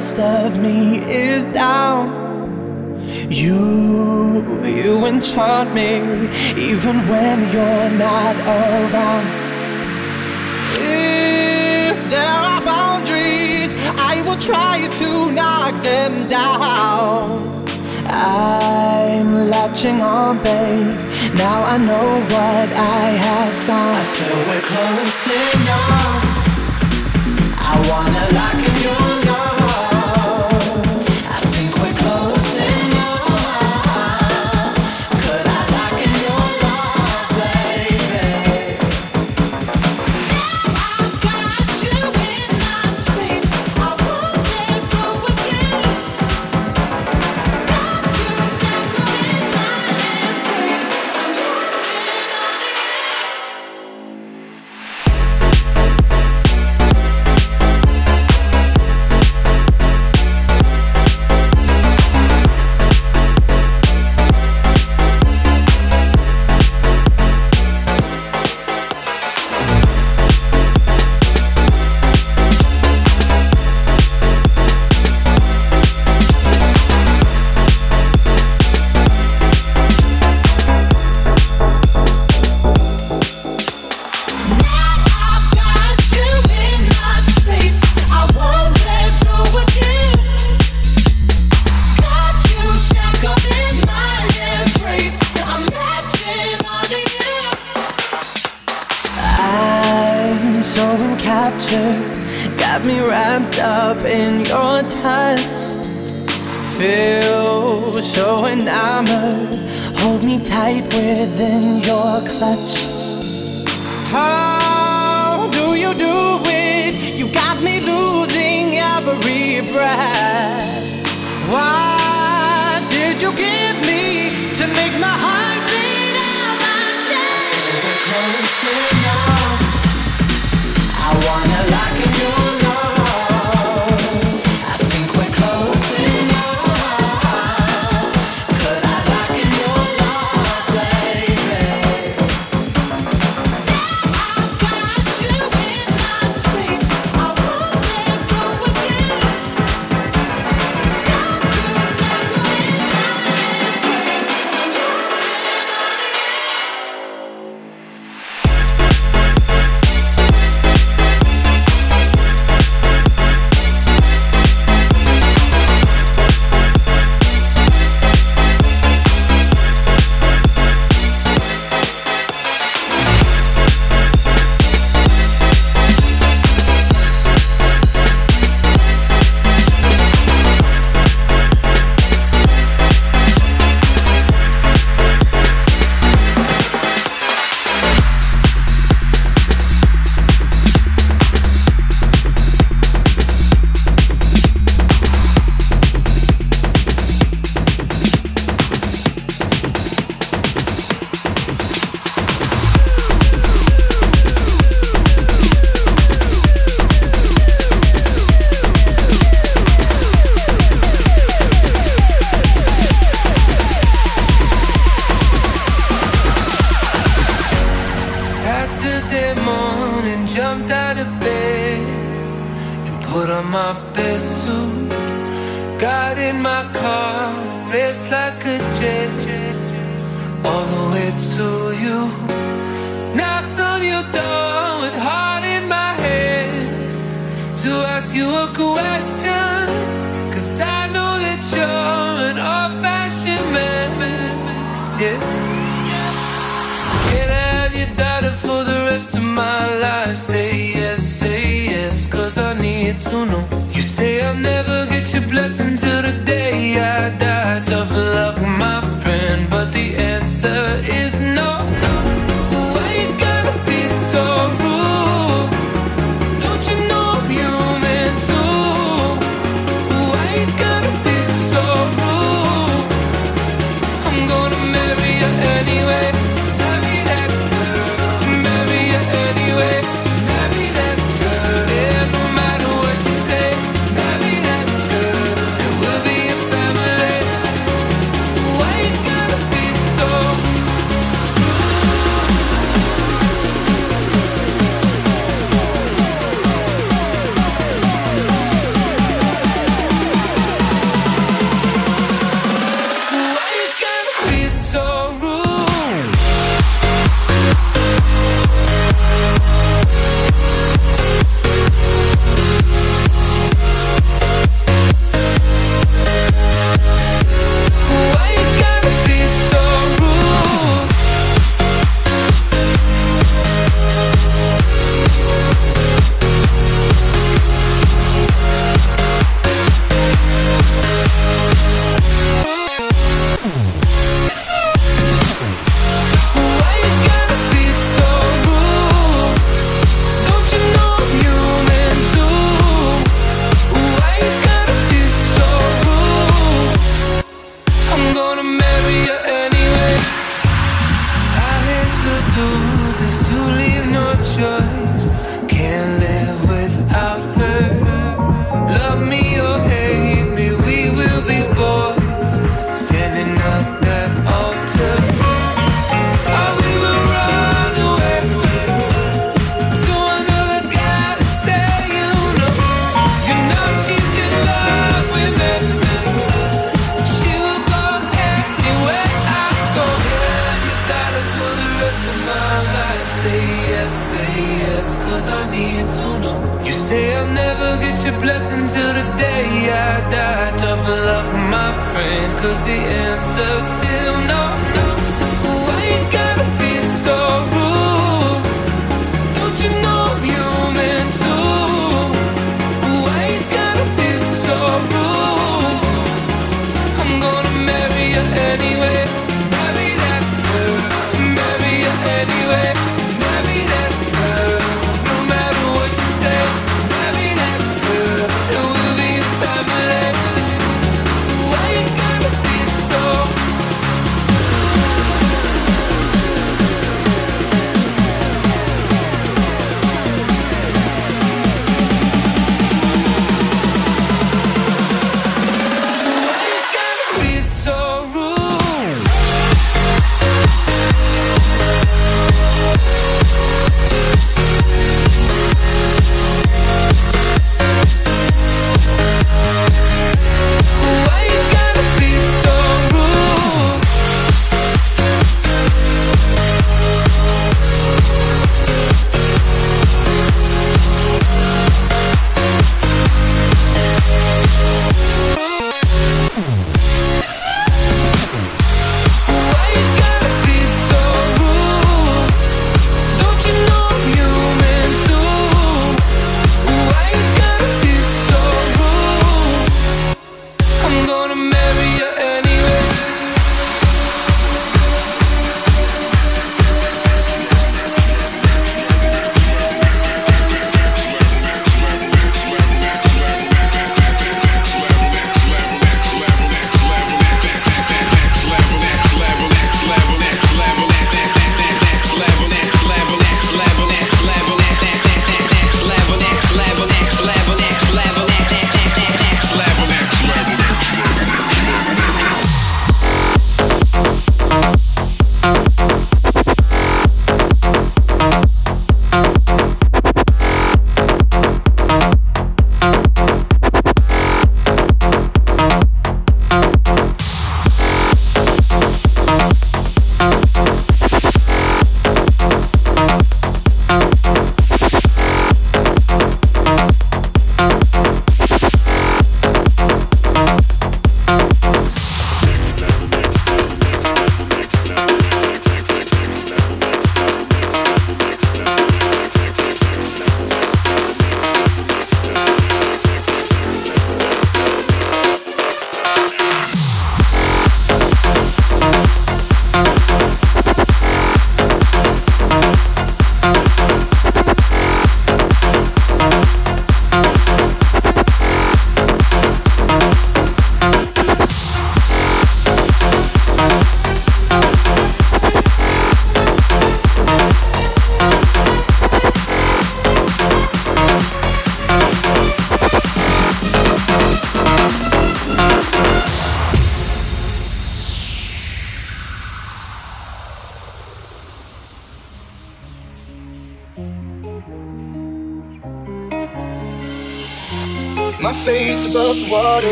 rest of me is down. You, you enchant me even when you're not around. If there are boundaries, I will try to knock them down. I'm latching on, babe. Now I know what I have found. I feel we're close enough. I wanna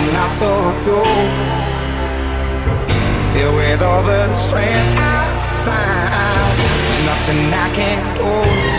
chasing after you. Filled with all the strength I find, there's nothing I can't do.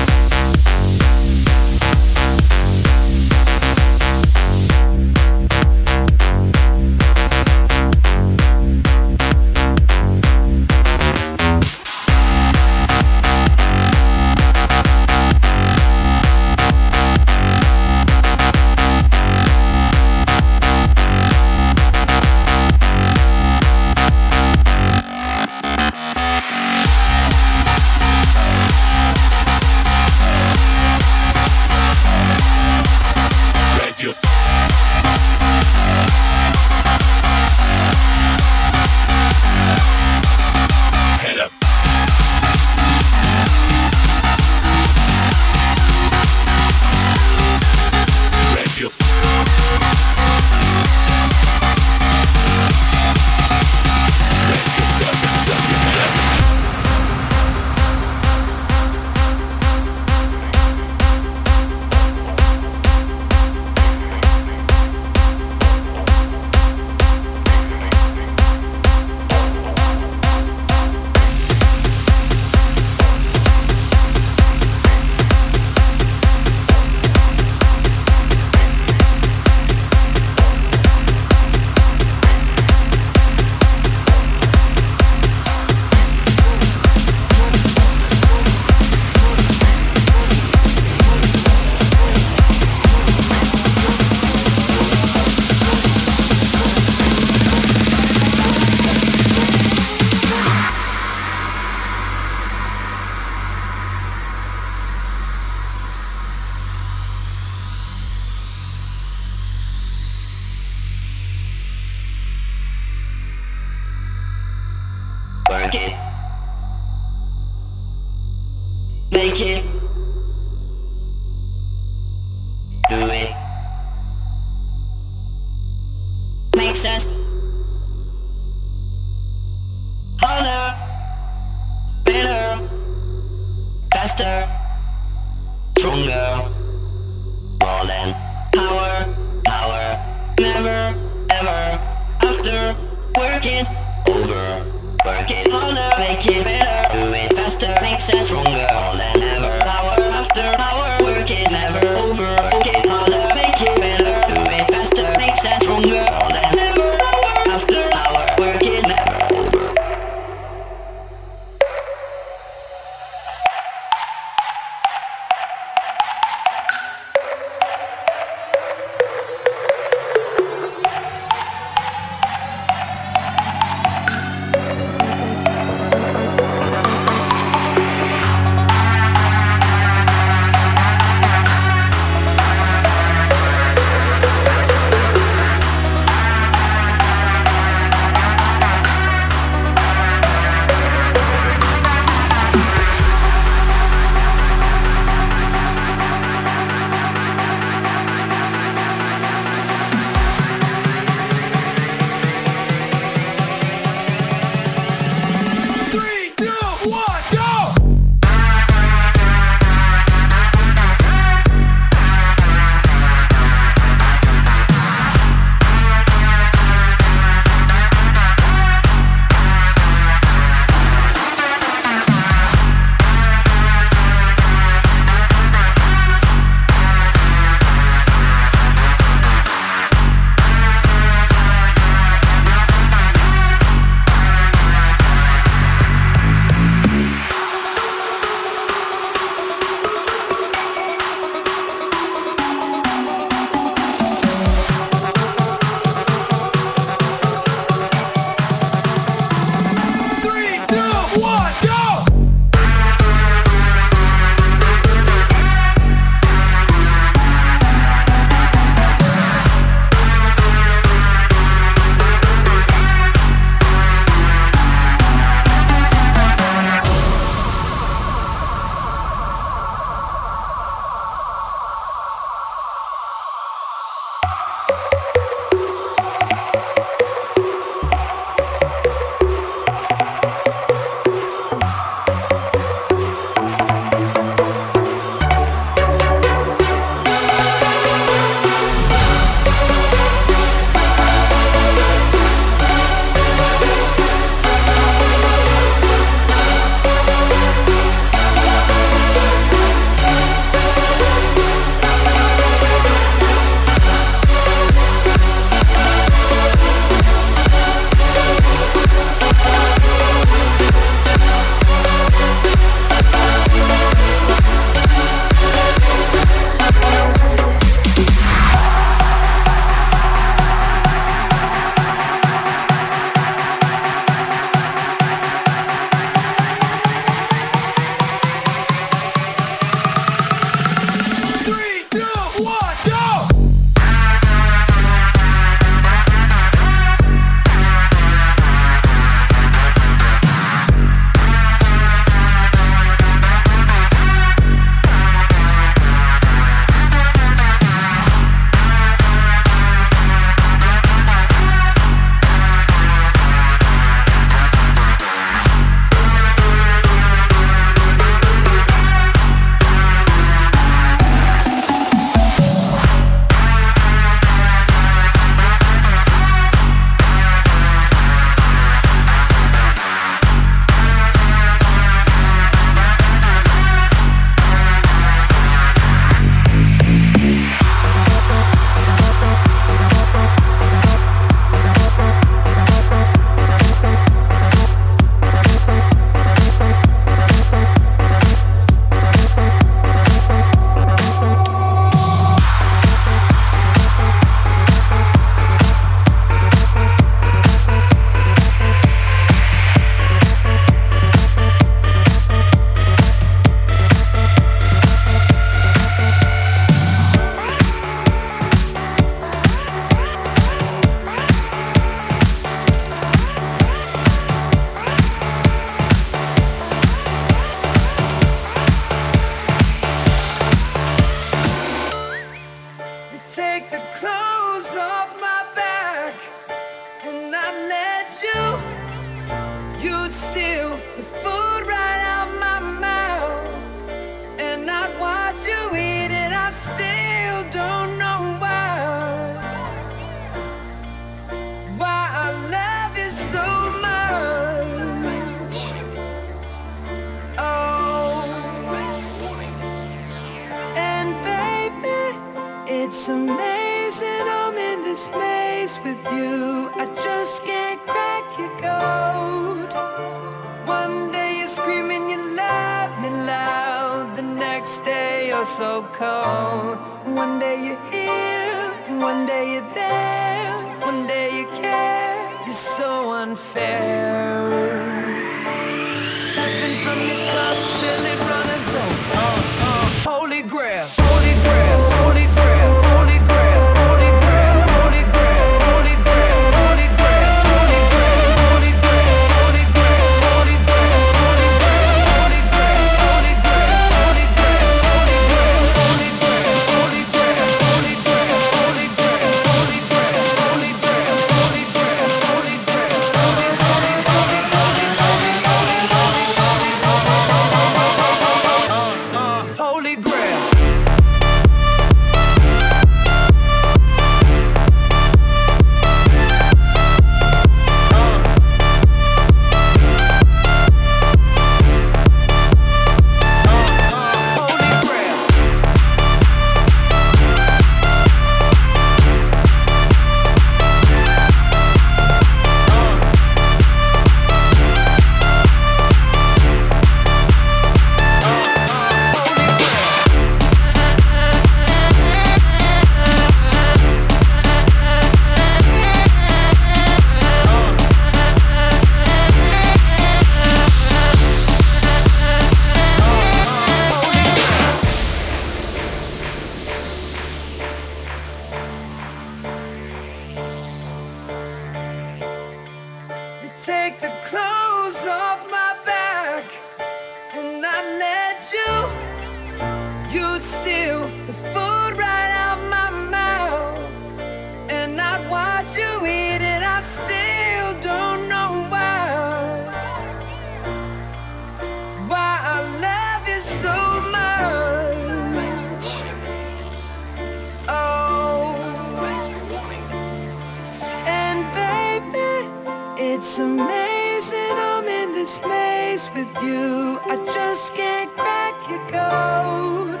your coat.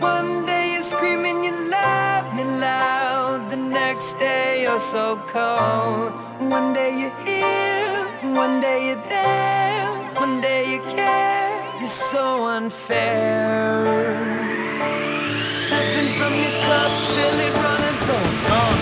One day you're screaming, you love me loud. The next day you're so cold. One day you're here, one day you're there, one day you care. You're so unfair. Sipping from your cup till it runs over.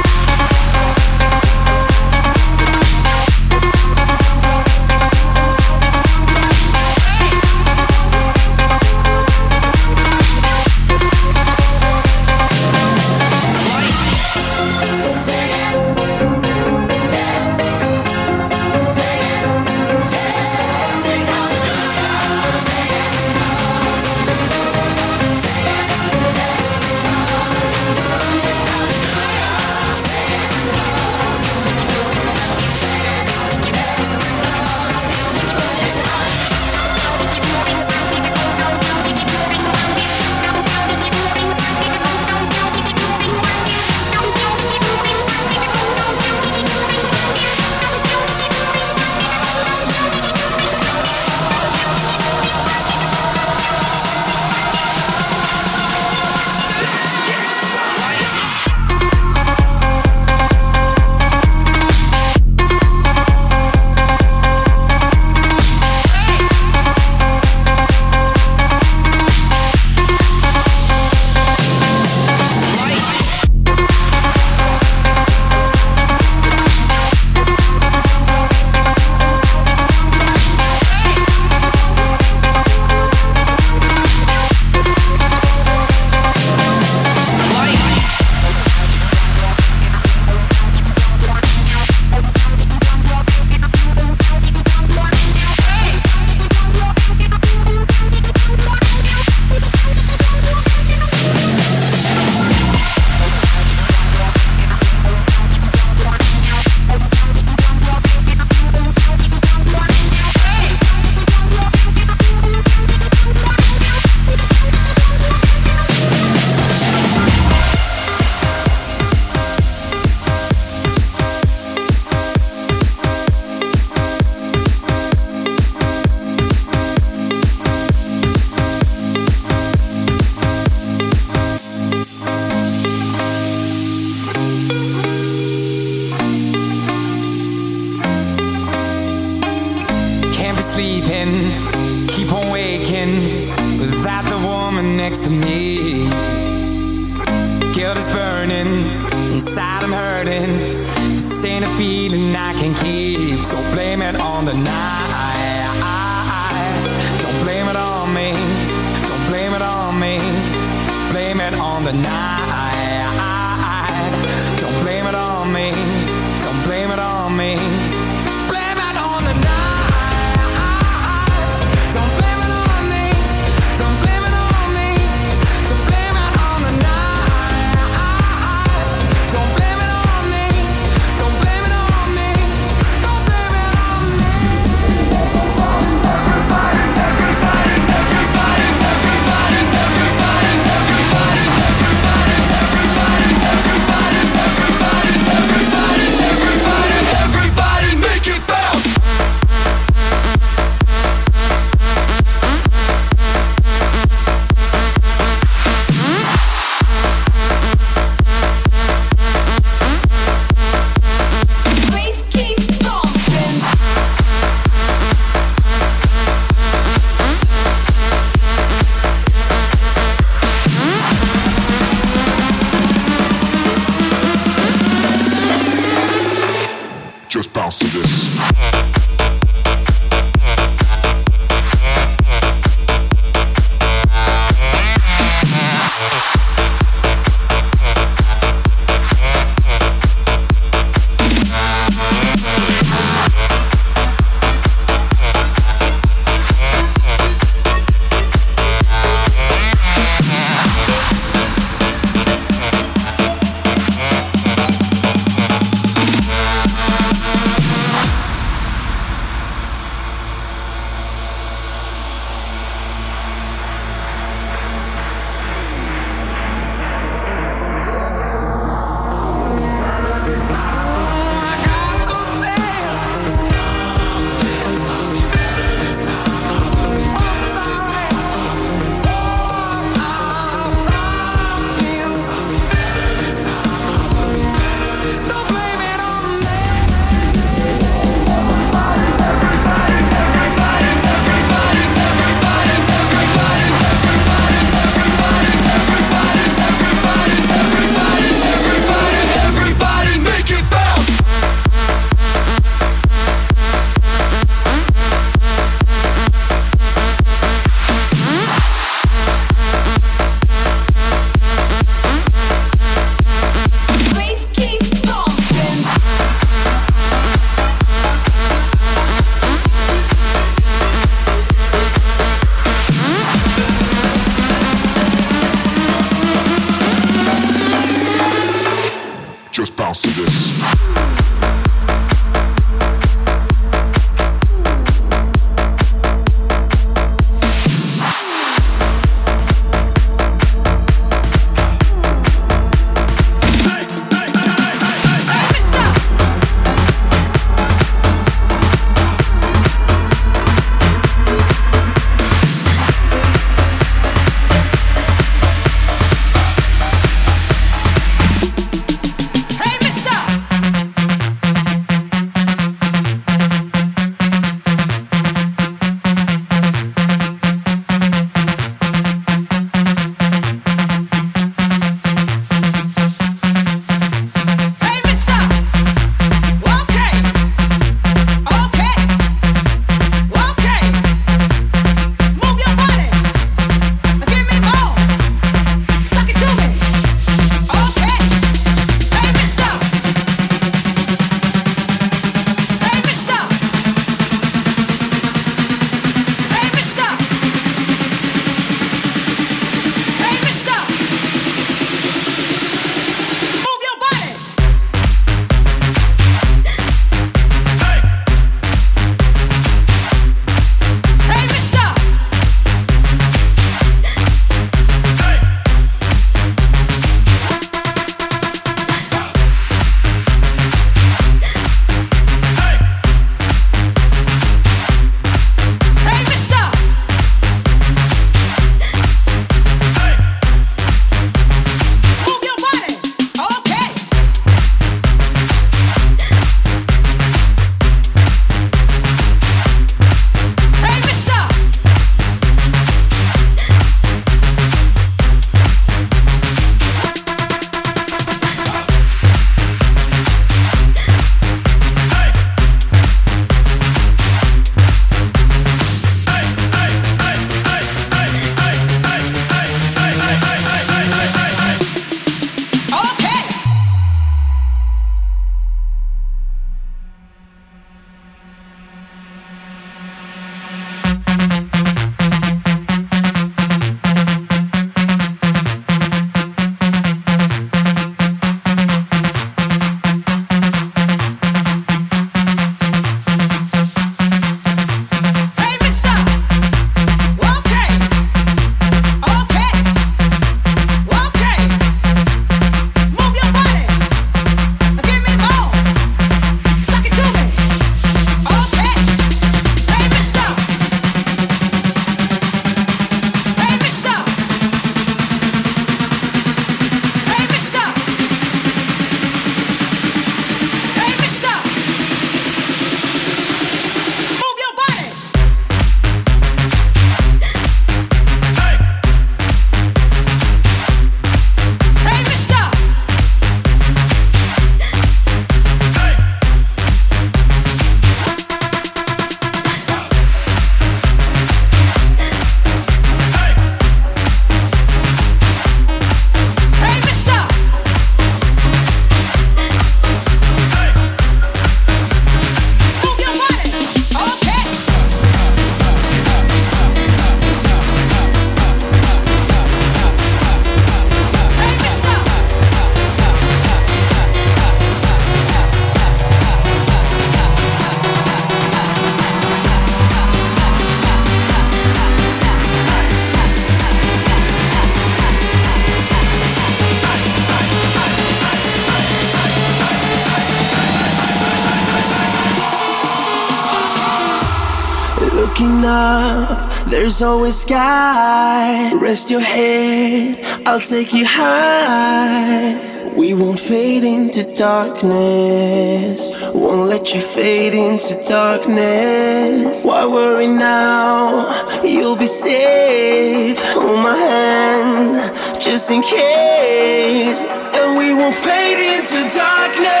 There's always sky. Rest your head, I'll take you high. We won't fade into darkness. Won't let you fade into darkness. Why worry now? You'll be safe. Hold my hand, just in case. And we won't fade into darkness.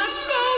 my soul.